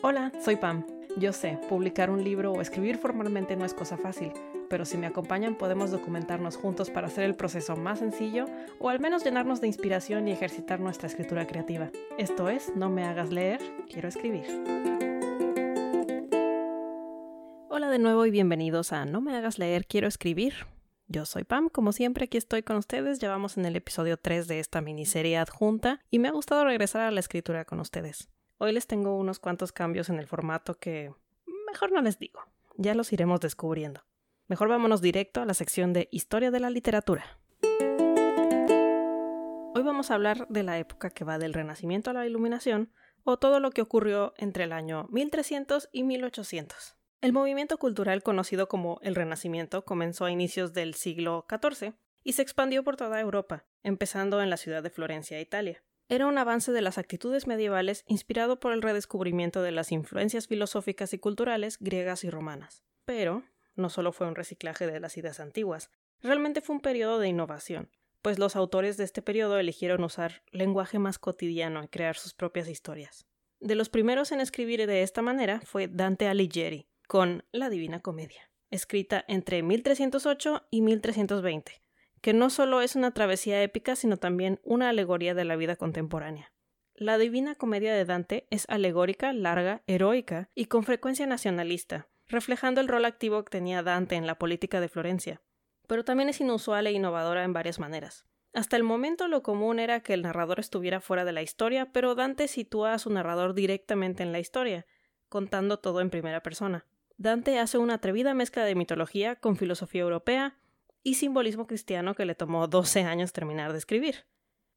Hola, soy Pam. Yo sé, publicar un libro o escribir formalmente no es cosa fácil, pero si me acompañan podemos documentarnos juntos para hacer el proceso más sencillo o al menos llenarnos de inspiración y ejercitar nuestra escritura creativa. Esto es, no me hagas leer, quiero escribir. Hola de nuevo y bienvenidos a No me hagas leer, quiero escribir. Yo soy Pam, como siempre aquí estoy con ustedes, ya vamos en el episodio 3 de esta miniserie adjunta y me ha gustado regresar a la escritura con ustedes. Hoy les tengo unos cuantos cambios en el formato que mejor no les digo, ya los iremos descubriendo. Mejor vámonos directo a la sección de Historia de la Literatura. Hoy vamos a hablar de la época que va del Renacimiento a la Iluminación, o todo lo que ocurrió entre el año 1300 y 1800. El movimiento cultural conocido como el Renacimiento comenzó a inicios del siglo XIV y se expandió por toda Europa, empezando en la ciudad de Florencia, Italia. Era un avance de las actitudes medievales inspirado por el redescubrimiento de las influencias filosóficas y culturales griegas y romanas. Pero no solo fue un reciclaje de las ideas antiguas, realmente fue un periodo de innovación, pues los autores de este periodo eligieron usar lenguaje más cotidiano y crear sus propias historias. De los primeros en escribir de esta manera fue Dante Alighieri, con La Divina Comedia, escrita entre 1308 y 1320, que no solo es una travesía épica, sino también una alegoría de la vida contemporánea. La Divina Comedia de Dante es alegórica, larga, heroica y con frecuencia nacionalista, reflejando el rol activo que tenía Dante en la política de Florencia, pero también es inusual e innovadora en varias maneras. Hasta el momento lo común era que el narrador estuviera fuera de la historia, pero Dante sitúa a su narrador directamente en la historia, contando todo en primera persona. Dante hace una atrevida mezcla de mitología con filosofía europea y simbolismo cristiano que le tomó 12 años terminar de escribir.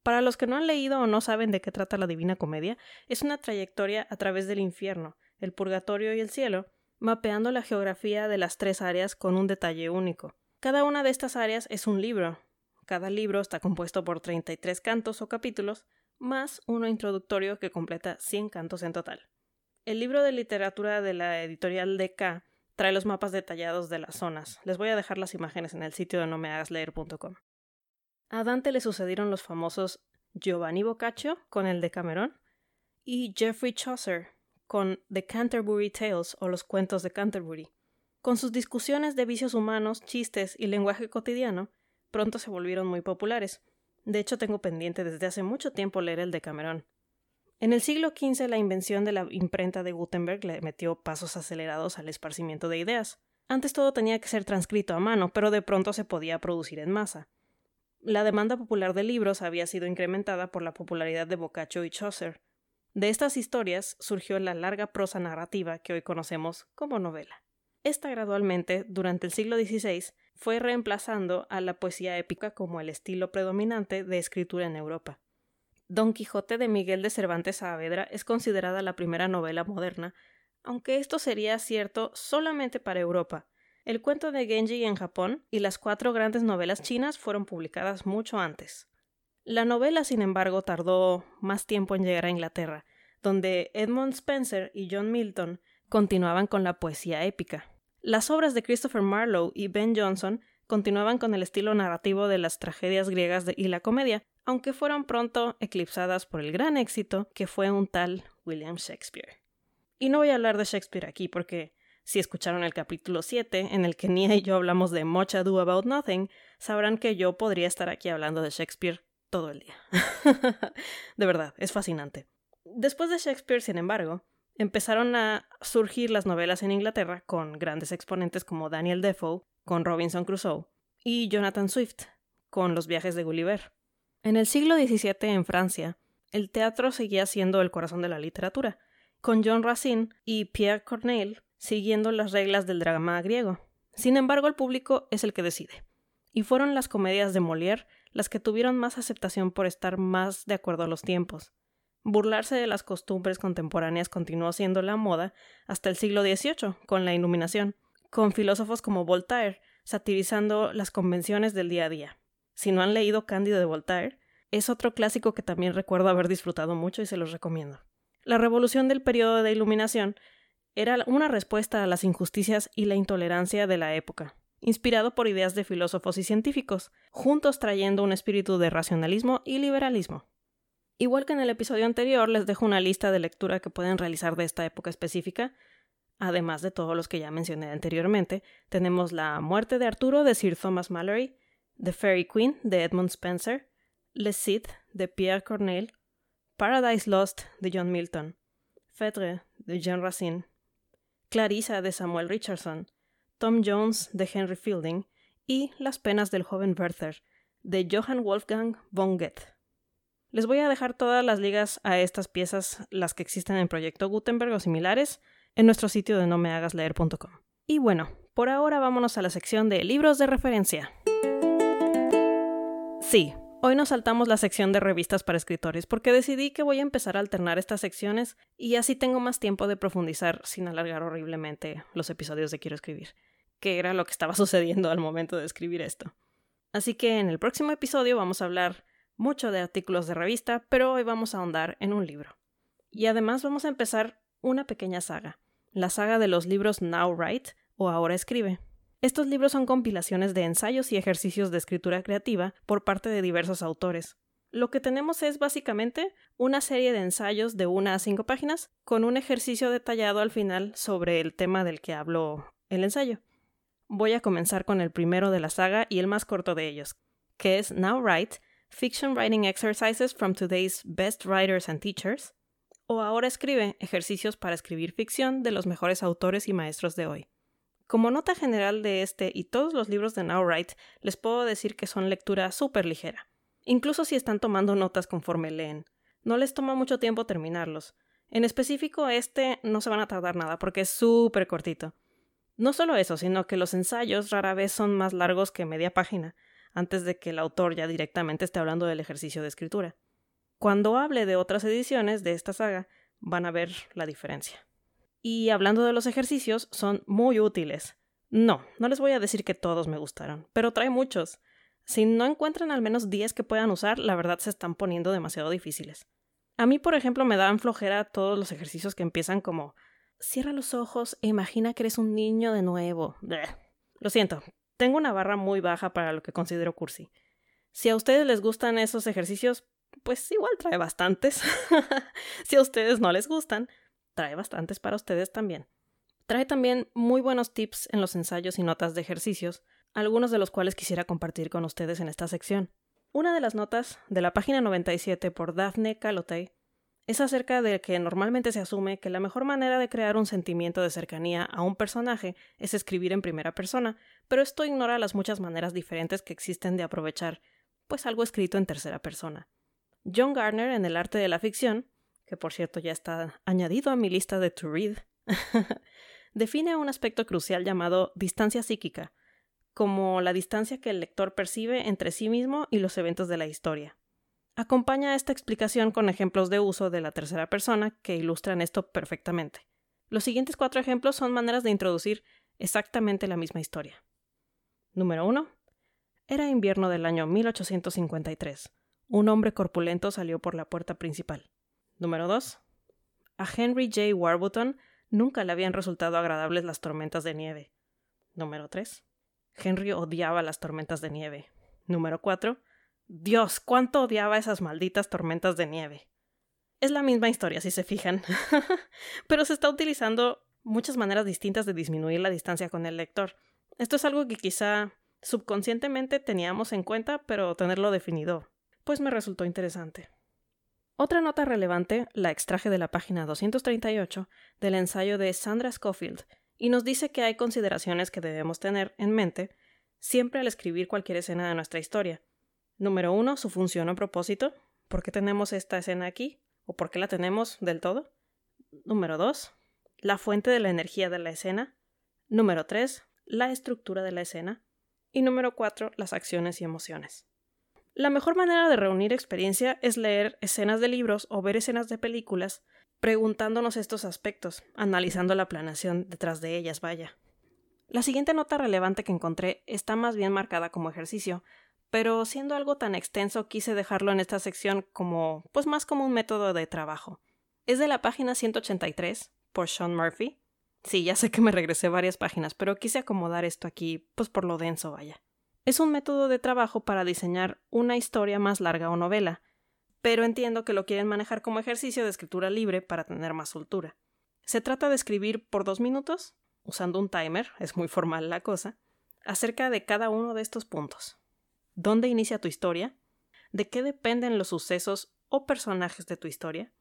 Para los que no han leído o no saben de qué trata la Divina Comedia, es una trayectoria a través del infierno, el purgatorio y el cielo, mapeando la geografía de las tres áreas con un detalle único. Cada una de estas áreas es un libro. Cada libro está compuesto por 33 cantos o capítulos, más uno introductorio que completa 100 cantos en total. El libro de literatura de la editorial DK trae los mapas detallados de las zonas. Les voy a dejar las imágenes en el sitio de nomehagasleer.com. A Dante le sucedieron los famosos Giovanni Boccaccio con el de Camerón y Geoffrey Chaucer con The Canterbury Tales o los cuentos de Canterbury. Con sus discusiones de vicios humanos, chistes y lenguaje cotidiano, pronto se volvieron muy populares. De hecho, tengo pendiente desde hace mucho tiempo leer el de Camerón. En el siglo XV la invención de la imprenta de Gutenberg le metió pasos acelerados al esparcimiento de ideas. Antes todo tenía que ser transcrito a mano, pero de pronto se podía producir en masa. La demanda popular de libros había sido incrementada por la popularidad de Boccaccio y Chaucer. De estas historias surgió la larga prosa narrativa que hoy conocemos como novela. Esta gradualmente, durante el siglo XVI, fue reemplazando a la poesía épica como el estilo predominante de escritura en Europa. Don Quijote de Miguel de Cervantes Saavedra es considerada la primera novela moderna, aunque esto sería cierto solamente para Europa. El cuento de Genji en Japón y las cuatro grandes novelas chinas fueron publicadas mucho antes. La novela, sin embargo, tardó más tiempo en llegar a Inglaterra, donde Edmund Spencer y John Milton continuaban con la poesía épica. Las obras de Christopher Marlowe y Ben Jonson continuaban con el estilo narrativo de las tragedias griegas y la comedia, aunque fueron pronto eclipsadas por el gran éxito que fue un tal William Shakespeare. Y no voy a hablar de Shakespeare aquí porque si escucharon el capítulo 7, en el que Nia y yo hablamos de Much Ado About Nothing, sabrán que yo podría estar aquí hablando de Shakespeare todo el día. de verdad, es fascinante. Después de Shakespeare, sin embargo, empezaron a surgir las novelas en Inglaterra con grandes exponentes como Daniel Defoe, con Robinson Crusoe, y Jonathan Swift, con Los viajes de Gulliver. En el siglo XVII en Francia, el teatro seguía siendo el corazón de la literatura, con John Racine y Pierre Corneille siguiendo las reglas del drama griego. Sin embargo, el público es el que decide. Y fueron las comedias de Molière las que tuvieron más aceptación por estar más de acuerdo a los tiempos. Burlarse de las costumbres contemporáneas continuó siendo la moda hasta el siglo XVIII, con la Iluminación, con filósofos como Voltaire satirizando las convenciones del día a día. Si no han leído Cándido de Voltaire, es otro clásico que también recuerdo haber disfrutado mucho y se los recomiendo. La revolución del periodo de Iluminación era una respuesta a las injusticias y la intolerancia de la época, inspirado por ideas de filósofos y científicos, juntos trayendo un espíritu de racionalismo y liberalismo. Igual que en el episodio anterior, les dejo una lista de lectura que pueden realizar de esta época específica. Además de todos los que ya mencioné anteriormente, tenemos La muerte de Arturo de Sir Thomas Mallory, The Fairy Queen de Edmund Spencer, Le Cid de Pierre Corneille, Paradise Lost de John Milton, Phèdre de Jean Racine, Clarissa de Samuel Richardson, Tom Jones de Henry Fielding y Las penas del joven Werther de Johann Wolfgang von Goethe. Les voy a dejar todas las ligas a estas piezas, las que existen en Proyecto Gutenberg o similares, en nuestro sitio de nomehagasleer.com. Y bueno, por ahora vámonos a la sección de libros de referencia. Sí, hoy nos saltamos la sección de revistas para escritores porque decidí que voy a empezar a alternar estas secciones y así tengo más tiempo de profundizar sin alargar horriblemente los episodios de Quiero escribir, que era lo que estaba sucediendo al momento de escribir esto. Así que en el próximo episodio vamos a hablar mucho de artículos de revista, pero hoy vamos a ahondar en un libro. Y además vamos a empezar una pequeña saga, la saga de los libros Now Write o Ahora Escribe. Estos libros son compilaciones de ensayos y ejercicios de escritura creativa por parte de diversos autores. Lo que tenemos es básicamente una serie de ensayos de una a cinco páginas con un ejercicio detallado al final sobre el tema del que habló el ensayo. Voy a comenzar con el primero de la saga y el más corto de ellos, que es Now Write, Fiction Writing Exercises from Today's Best Writers and Teachers, o ahora escribe ejercicios para escribir ficción de los mejores autores y maestros de hoy. Como nota general de este y todos los libros de Now les puedo decir que son lectura súper ligera, incluso si están tomando notas conforme leen. No les toma mucho tiempo terminarlos. En específico, este no se van a tardar nada porque es súper cortito. No solo eso, sino que los ensayos rara vez son más largos que media página, antes de que el autor ya directamente esté hablando del ejercicio de escritura. Cuando hable de otras ediciones de esta saga, van a ver la diferencia. Y hablando de los ejercicios, son muy útiles. No, no les voy a decir que todos me gustaron, pero trae muchos. Si no encuentran al menos 10 que puedan usar, la verdad se están poniendo demasiado difíciles. A mí, por ejemplo, me dan flojera todos los ejercicios que empiezan como cierra los ojos e imagina que eres un niño de nuevo. Lo siento, tengo una barra muy baja para lo que considero cursi. Si a ustedes les gustan esos ejercicios, pues igual trae bastantes. si a ustedes no les gustan, trae bastantes para ustedes también. Trae también muy buenos tips en los ensayos y notas de ejercicios, algunos de los cuales quisiera compartir con ustedes en esta sección. Una de las notas de la página 97 por Daphne Calotay es acerca de que normalmente se asume que la mejor manera de crear un sentimiento de cercanía a un personaje es escribir en primera persona, pero esto ignora las muchas maneras diferentes que existen de aprovechar pues algo escrito en tercera persona. John Garner en El arte de la ficción, que por cierto ya está añadido a mi lista de to read, define un aspecto crucial llamado distancia psíquica, como la distancia que el lector percibe entre sí mismo y los eventos de la historia. Acompaña esta explicación con ejemplos de uso de la tercera persona que ilustran esto perfectamente. Los siguientes cuatro ejemplos son maneras de introducir exactamente la misma historia. Número 1. Era invierno del año 1853. Un hombre corpulento salió por la puerta principal. Número 2. A Henry J. Warburton nunca le habían resultado agradables las tormentas de nieve. Número 3. Henry odiaba las tormentas de nieve. Número 4. Dios, cuánto odiaba esas malditas tormentas de nieve. Es la misma historia, si se fijan, pero se está utilizando muchas maneras distintas de disminuir la distancia con el lector. Esto es algo que quizá subconscientemente teníamos en cuenta, pero tenerlo definido, pues me resultó interesante. Otra nota relevante la extraje de la página 238 del ensayo de Sandra Schofield, y nos dice que hay consideraciones que debemos tener en mente siempre al escribir cualquier escena de nuestra historia, Número uno, su función o propósito. ¿Por qué tenemos esta escena aquí? ¿O por qué la tenemos del todo? Número dos, la fuente de la energía de la escena. Número tres, la estructura de la escena. Y número cuatro, las acciones y emociones. La mejor manera de reunir experiencia es leer escenas de libros o ver escenas de películas, preguntándonos estos aspectos, analizando la planeación detrás de ellas, vaya. La siguiente nota relevante que encontré está más bien marcada como ejercicio, pero siendo algo tan extenso quise dejarlo en esta sección como, pues más como un método de trabajo. Es de la página 183 por Sean Murphy. Sí, ya sé que me regresé varias páginas, pero quise acomodar esto aquí, pues por lo denso, vaya. Es un método de trabajo para diseñar una historia más larga o novela, pero entiendo que lo quieren manejar como ejercicio de escritura libre para tener más soltura. Se trata de escribir por dos minutos, usando un timer, es muy formal la cosa, acerca de cada uno de estos puntos. ¿Dónde inicia tu historia? ¿De qué dependen los sucesos o personajes de tu historia?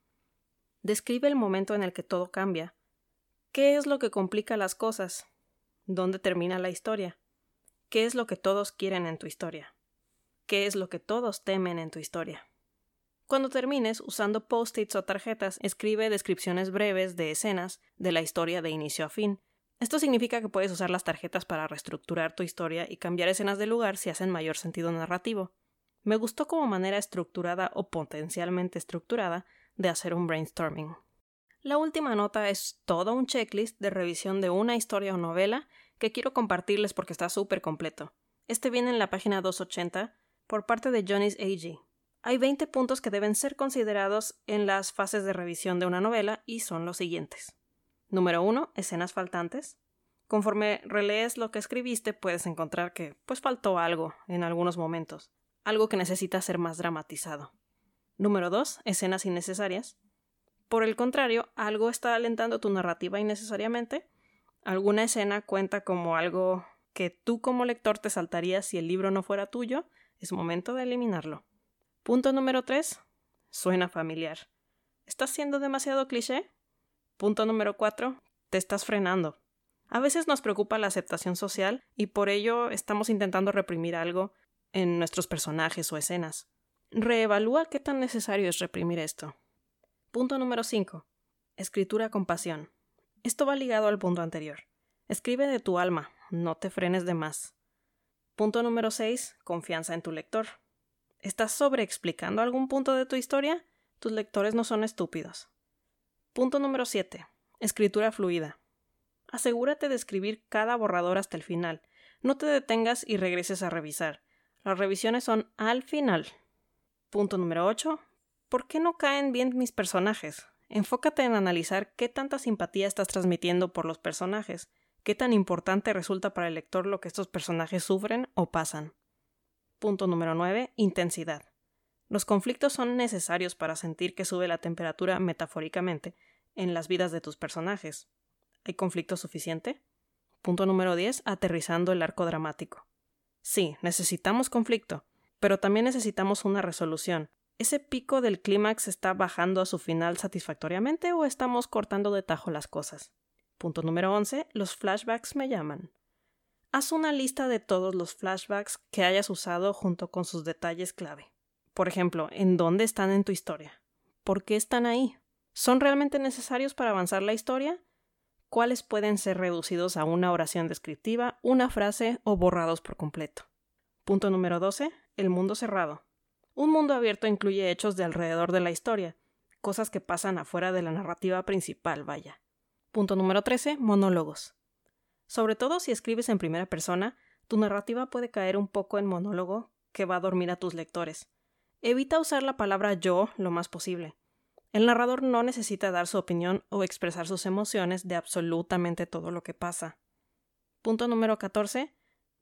Describe el momento en el que todo cambia. ¿Qué es lo que complica las cosas? ¿Dónde termina la historia? ¿Qué es lo que todos quieren en tu historia? ¿Qué es lo que todos temen en tu historia? Cuando termines, usando post-its o tarjetas, escribe descripciones breves de escenas de la historia de inicio a fin. Esto significa que puedes usar las tarjetas para reestructurar tu historia y cambiar escenas de lugar si hacen mayor sentido narrativo. Me gustó como manera estructurada o potencialmente estructurada de hacer un brainstorming. La última nota es todo un checklist de revisión de una historia o novela que quiero compartirles porque está súper completo. Este viene en la página 280 por parte de Johnny's AG. Hay 20 puntos que deben ser considerados en las fases de revisión de una novela y son los siguientes. Número 1. Escenas faltantes. Conforme relees lo que escribiste, puedes encontrar que pues faltó algo en algunos momentos, algo que necesita ser más dramatizado. Número 2. Escenas innecesarias. Por el contrario, algo está alentando tu narrativa innecesariamente. Alguna escena cuenta como algo que tú como lector te saltarías si el libro no fuera tuyo. Es momento de eliminarlo. Punto número 3. Suena familiar. ¿Estás siendo demasiado cliché? Punto número 4. Te estás frenando. A veces nos preocupa la aceptación social y por ello estamos intentando reprimir algo en nuestros personajes o escenas. Reevalúa qué tan necesario es reprimir esto. Punto número 5. Escritura con pasión. Esto va ligado al punto anterior. Escribe de tu alma, no te frenes de más. Punto número 6. Confianza en tu lector. ¿Estás sobreexplicando algún punto de tu historia? Tus lectores no son estúpidos. Punto número 7. Escritura fluida. Asegúrate de escribir cada borrador hasta el final. No te detengas y regreses a revisar. Las revisiones son al final, Punto número 8. ¿Por qué no caen bien mis personajes? Enfócate en analizar qué tanta simpatía estás transmitiendo por los personajes, qué tan importante resulta para el lector lo que estos personajes sufren o pasan. Punto número 9. Intensidad. Los conflictos son necesarios para sentir que sube la temperatura metafóricamente en las vidas de tus personajes. ¿Hay conflicto suficiente? Punto número 10. Aterrizando el arco dramático. Sí, necesitamos conflicto, pero también necesitamos una resolución. ¿Ese pico del clímax está bajando a su final satisfactoriamente o estamos cortando de tajo las cosas? Punto número 11. Los flashbacks me llaman. Haz una lista de todos los flashbacks que hayas usado junto con sus detalles clave. Por ejemplo, ¿en dónde están en tu historia? ¿Por qué están ahí? ¿Son realmente necesarios para avanzar la historia? ¿Cuáles pueden ser reducidos a una oración descriptiva, una frase o borrados por completo? Punto número 12. El mundo cerrado. Un mundo abierto incluye hechos de alrededor de la historia, cosas que pasan afuera de la narrativa principal, vaya. Punto número 13. Monólogos. Sobre todo si escribes en primera persona, tu narrativa puede caer un poco en monólogo que va a dormir a tus lectores. Evita usar la palabra yo lo más posible. El narrador no necesita dar su opinión o expresar sus emociones de absolutamente todo lo que pasa. Punto número 14.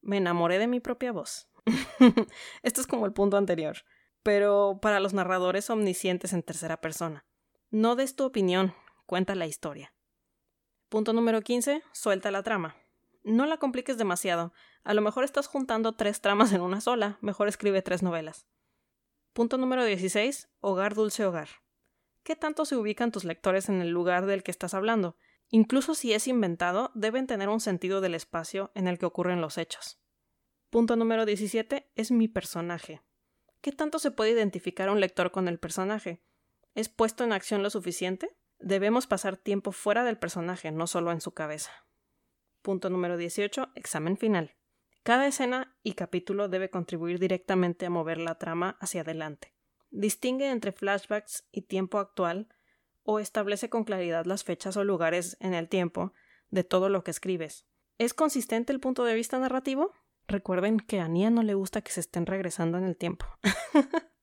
Me enamoré de mi propia voz. Esto es como el punto anterior, pero para los narradores omniscientes en tercera persona. No des tu opinión, cuenta la historia. Punto número 15. Suelta la trama. No la compliques demasiado. A lo mejor estás juntando tres tramas en una sola. Mejor escribe tres novelas. Punto número 16. Hogar dulce hogar. ¿Qué tanto se ubican tus lectores en el lugar del que estás hablando? Incluso si es inventado, deben tener un sentido del espacio en el que ocurren los hechos. Punto número 17 es mi personaje. ¿Qué tanto se puede identificar un lector con el personaje? ¿Es puesto en acción lo suficiente? Debemos pasar tiempo fuera del personaje, no solo en su cabeza. Punto número 18. Examen final. Cada escena y capítulo debe contribuir directamente a mover la trama hacia adelante. Distingue entre flashbacks y tiempo actual o establece con claridad las fechas o lugares en el tiempo de todo lo que escribes. ¿Es consistente el punto de vista narrativo? Recuerden que a Nia no le gusta que se estén regresando en el tiempo.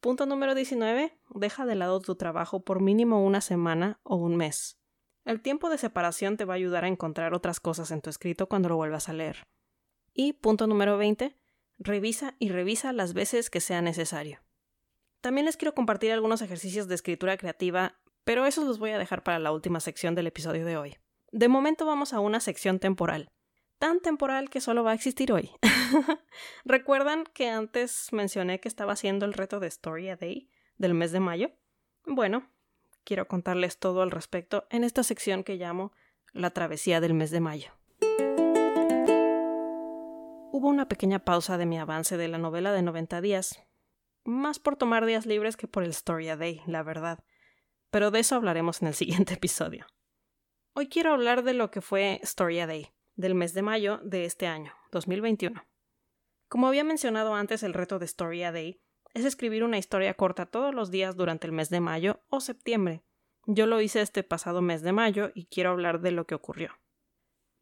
Punto número 19. Deja de lado tu trabajo por mínimo una semana o un mes. El tiempo de separación te va a ayudar a encontrar otras cosas en tu escrito cuando lo vuelvas a leer. Y punto número 20. Revisa y revisa las veces que sea necesario. También les quiero compartir algunos ejercicios de escritura creativa, pero esos los voy a dejar para la última sección del episodio de hoy. De momento vamos a una sección temporal. Tan temporal que solo va a existir hoy. ¿Recuerdan que antes mencioné que estaba haciendo el reto de Story a Day del mes de mayo? Bueno, quiero contarles todo al respecto en esta sección que llamo La travesía del mes de mayo. Hubo una pequeña pausa de mi avance de la novela de 90 días, más por tomar días libres que por el Story a Day, la verdad, pero de eso hablaremos en el siguiente episodio. Hoy quiero hablar de lo que fue Story a Day, del mes de mayo de este año, 2021. Como había mencionado antes, el reto de Story a Day es escribir una historia corta todos los días durante el mes de mayo o septiembre. Yo lo hice este pasado mes de mayo y quiero hablar de lo que ocurrió.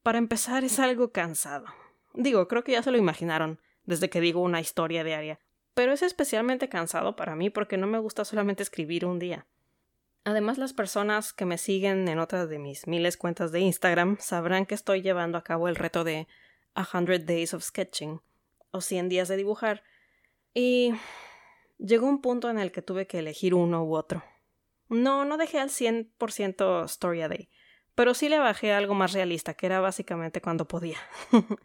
Para empezar, es algo cansado. Digo, creo que ya se lo imaginaron desde que digo una historia diaria, pero es especialmente cansado para mí porque no me gusta solamente escribir un día. Además, las personas que me siguen en otras de mis miles cuentas de Instagram sabrán que estoy llevando a cabo el reto de A Hundred Days of Sketching, o 100 días de dibujar, y llegó un punto en el que tuve que elegir uno u otro. No, no dejé al 100% Story a Day, pero sí le bajé algo más realista, que era básicamente cuando podía.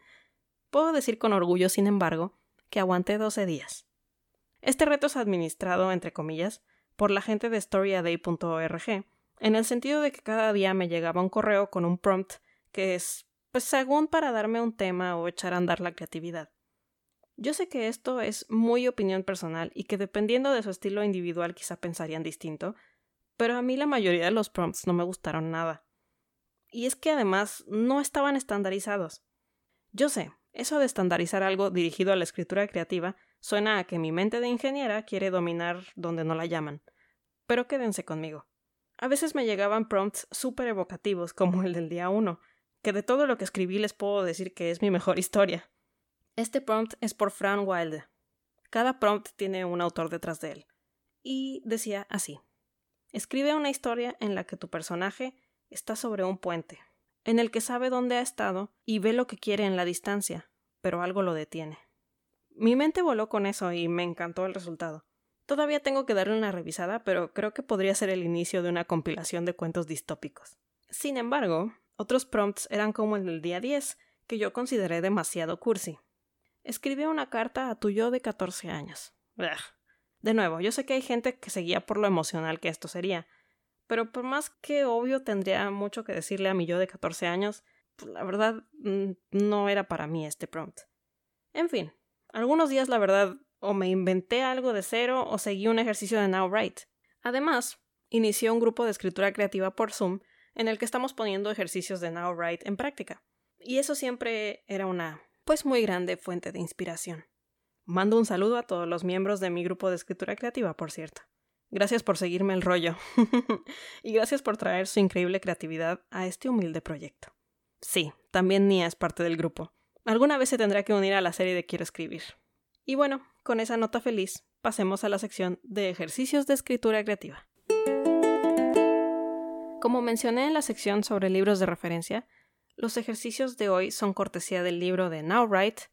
Puedo decir con orgullo, sin embargo, que aguanté 12 días. Este reto es administrado, entre comillas, por la gente de storyaday.org, en el sentido de que cada día me llegaba un correo con un prompt que es, pues según para darme un tema o echar a andar la creatividad. Yo sé que esto es muy opinión personal y que dependiendo de su estilo individual quizá pensarían distinto, pero a mí la mayoría de los prompts no me gustaron nada. Y es que además no estaban estandarizados. Yo sé, eso de estandarizar algo dirigido a la escritura creativa suena a que mi mente de ingeniera quiere dominar donde no la llaman. Pero quédense conmigo. A veces me llegaban prompts súper evocativos, como el del día 1, que de todo lo que escribí les puedo decir que es mi mejor historia. Este prompt es por Fran Wilde. Cada prompt tiene un autor detrás de él. Y decía así. Escribe una historia en la que tu personaje está sobre un puente, en el que sabe dónde ha estado y ve lo que quiere en la distancia, pero algo lo detiene. Mi mente voló con eso y me encantó el resultado. Todavía tengo que darle una revisada, pero creo que podría ser el inicio de una compilación de cuentos distópicos. Sin embargo, otros prompts eran como el del día 10, que yo consideré demasiado cursi. Escribe una carta a tu yo de 14 años. De nuevo, yo sé que hay gente que seguía por lo emocional que esto sería, pero por más que obvio tendría mucho que decirle a mi yo de 14 años, pues la verdad mm, no era para mí este prompt. En fin, algunos días la verdad o me inventé algo de cero o seguí un ejercicio de Now Write. Además, inicié un grupo de escritura creativa por Zoom en el que estamos poniendo ejercicios de Now Write en práctica. Y eso siempre era una, pues muy grande fuente de inspiración. Mando un saludo a todos los miembros de mi grupo de escritura creativa, por cierto. Gracias por seguirme el rollo. y gracias por traer su increíble creatividad a este humilde proyecto. Sí, también Nia es parte del grupo. Alguna vez se tendrá que unir a la serie de Quiero escribir. Y bueno, con esa nota feliz, pasemos a la sección de ejercicios de escritura creativa. Como mencioné en la sección sobre libros de referencia, los ejercicios de hoy son cortesía del libro de Now Write,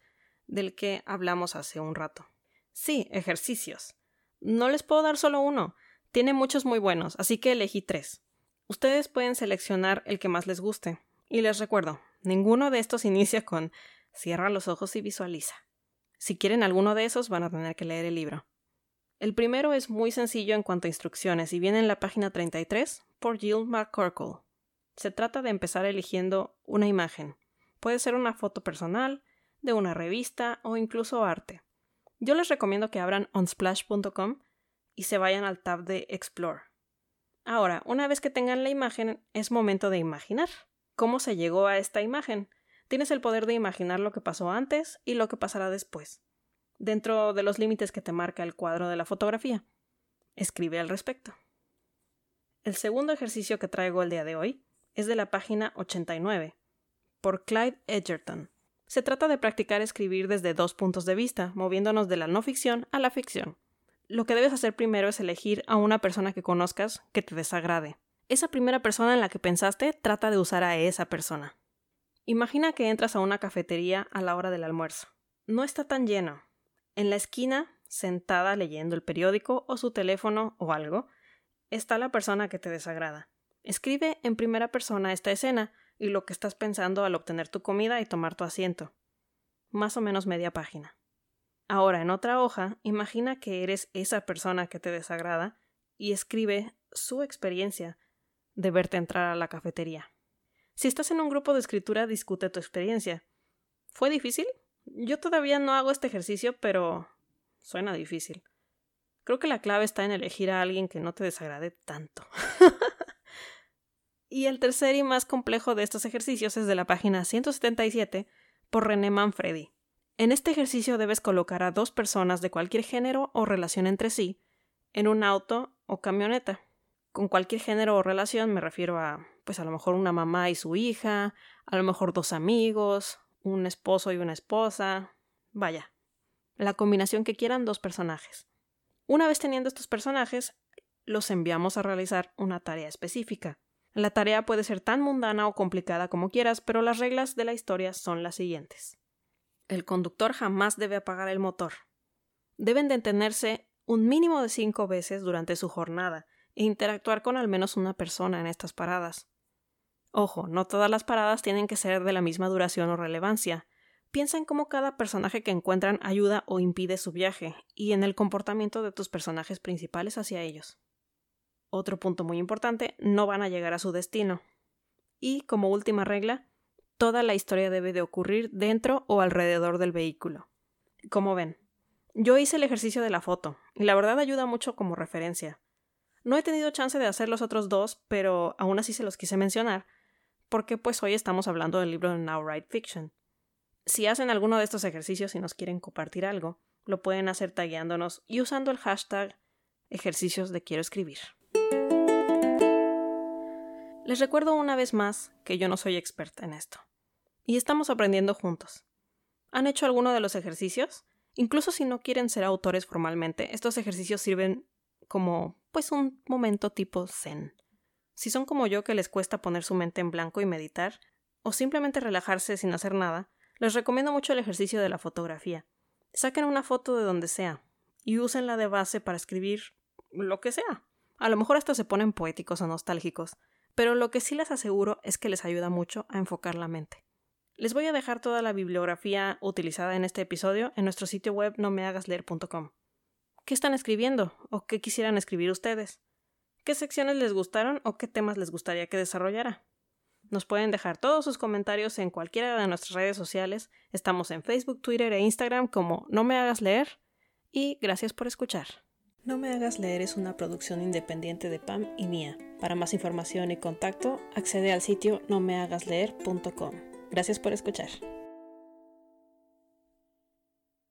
del que hablamos hace un rato. Sí, ejercicios. No les puedo dar solo uno. Tiene muchos muy buenos, así que elegí tres. Ustedes pueden seleccionar el que más les guste. Y les recuerdo, ninguno de estos inicia con cierra los ojos y visualiza. Si quieren alguno de esos van a tener que leer el libro. El primero es muy sencillo en cuanto a instrucciones y viene en la página 33 por Jill McCorkle. Se trata de empezar eligiendo una imagen. Puede ser una foto personal, de una revista o incluso arte. Yo les recomiendo que abran onsplash.com y se vayan al tab de Explore. Ahora, una vez que tengan la imagen, es momento de imaginar. ¿Cómo se llegó a esta imagen? Tienes el poder de imaginar lo que pasó antes y lo que pasará después, dentro de los límites que te marca el cuadro de la fotografía. Escribe al respecto. El segundo ejercicio que traigo el día de hoy es de la página 89, por Clyde Edgerton. Se trata de practicar escribir desde dos puntos de vista, moviéndonos de la no ficción a la ficción. Lo que debes hacer primero es elegir a una persona que conozcas que te desagrade. Esa primera persona en la que pensaste, trata de usar a esa persona. Imagina que entras a una cafetería a la hora del almuerzo. No está tan lleno. En la esquina sentada leyendo el periódico o su teléfono o algo, está la persona que te desagrada. Escribe en primera persona esta escena y lo que estás pensando al obtener tu comida y tomar tu asiento. Más o menos media página. Ahora, en otra hoja, imagina que eres esa persona que te desagrada y escribe su experiencia de verte entrar a la cafetería. Si estás en un grupo de escritura, discute tu experiencia. ¿Fue difícil? Yo todavía no hago este ejercicio, pero suena difícil. Creo que la clave está en elegir a alguien que no te desagrade tanto. y el tercer y más complejo de estos ejercicios es de la página 177 por René Manfredi. En este ejercicio debes colocar a dos personas de cualquier género o relación entre sí en un auto o camioneta. Con cualquier género o relación me refiero a, pues a lo mejor una mamá y su hija, a lo mejor dos amigos, un esposo y una esposa, vaya, la combinación que quieran dos personajes. Una vez teniendo estos personajes, los enviamos a realizar una tarea específica. La tarea puede ser tan mundana o complicada como quieras, pero las reglas de la historia son las siguientes. El conductor jamás debe apagar el motor. Deben detenerse un mínimo de cinco veces durante su jornada e interactuar con al menos una persona en estas paradas. Ojo, no todas las paradas tienen que ser de la misma duración o relevancia. Piensa en cómo cada personaje que encuentran ayuda o impide su viaje, y en el comportamiento de tus personajes principales hacia ellos. Otro punto muy importante, no van a llegar a su destino. Y, como última regla, toda la historia debe de ocurrir dentro o alrededor del vehículo. Como ven, yo hice el ejercicio de la foto, y la verdad ayuda mucho como referencia. No he tenido chance de hacer los otros dos, pero aún así se los quise mencionar, porque pues hoy estamos hablando del libro de Now Write Fiction. Si hacen alguno de estos ejercicios y nos quieren compartir algo, lo pueden hacer tagueándonos y usando el hashtag ejercicios de quiero escribir. Les recuerdo una vez más que yo no soy experta en esto. Y estamos aprendiendo juntos. ¿Han hecho alguno de los ejercicios? Incluso si no quieren ser autores formalmente, estos ejercicios sirven como pues un momento tipo zen. Si son como yo que les cuesta poner su mente en blanco y meditar, o simplemente relajarse sin hacer nada, les recomiendo mucho el ejercicio de la fotografía. Saquen una foto de donde sea y úsenla de base para escribir lo que sea. A lo mejor hasta se ponen poéticos o nostálgicos, pero lo que sí les aseguro es que les ayuda mucho a enfocar la mente. Les voy a dejar toda la bibliografía utilizada en este episodio en nuestro sitio web nomehagasleer.com. ¿Qué están escribiendo o qué quisieran escribir ustedes? ¿Qué secciones les gustaron o qué temas les gustaría que desarrollara? Nos pueden dejar todos sus comentarios en cualquiera de nuestras redes sociales. Estamos en Facebook, Twitter e Instagram como No me hagas leer. Y gracias por escuchar. No me hagas leer es una producción independiente de Pam y Mía. Para más información y contacto, accede al sitio nomehagasleer.com. Gracias por escuchar.